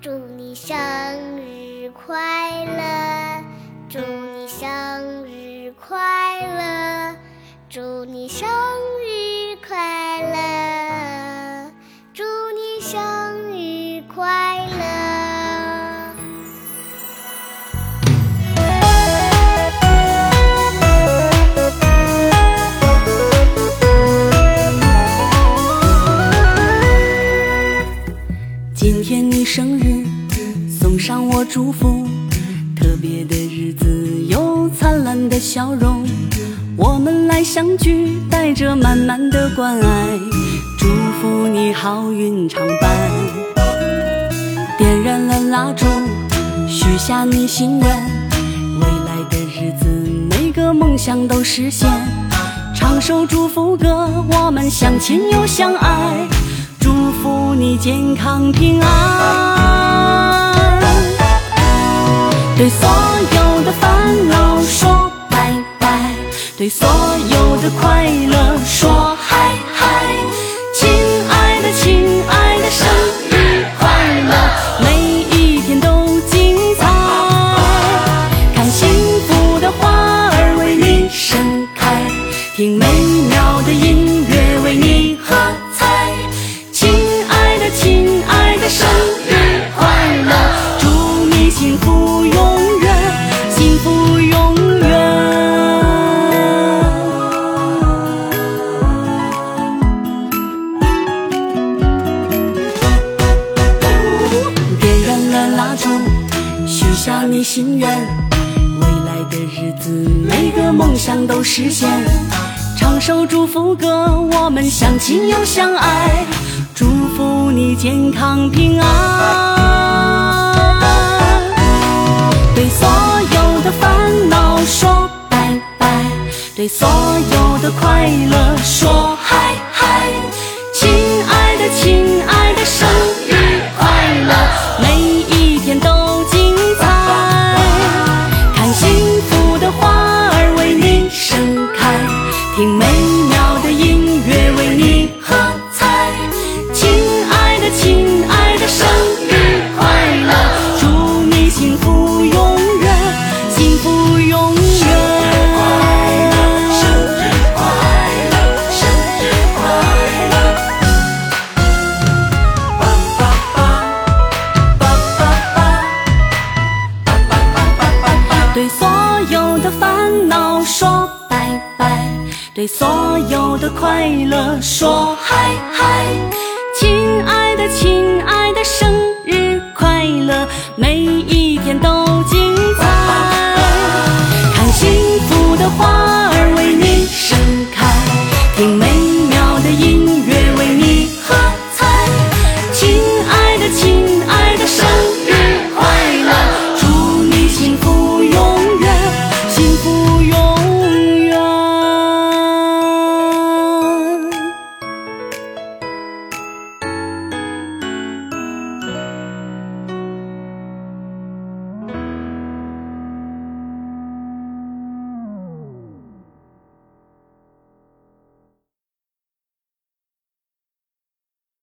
祝你生日快乐，祝你生日快乐，祝你生日祝福。特别的日子有灿烂的笑容，我们来相聚，带着满满的关爱，祝福你好运常伴。点燃了蜡烛，许下你心愿，未来的日子每个梦想都实现。唱首祝福歌，我们相亲又相爱。祝福你健康平安，对所有的烦恼说拜拜，对所有的快乐说嗨嗨。亲爱的，亲爱的，生日快乐，每一天都精彩。看幸福的花儿为你盛开，听美心愿，未来的日子每个梦想都实现。唱首祝福歌，我们相亲又相爱，祝福你健康平安。对所有的烦恼说拜拜，对所有的快乐说嗨的烦恼说拜拜对所有的快乐说嗨嗨亲爱的亲爱的生日快乐每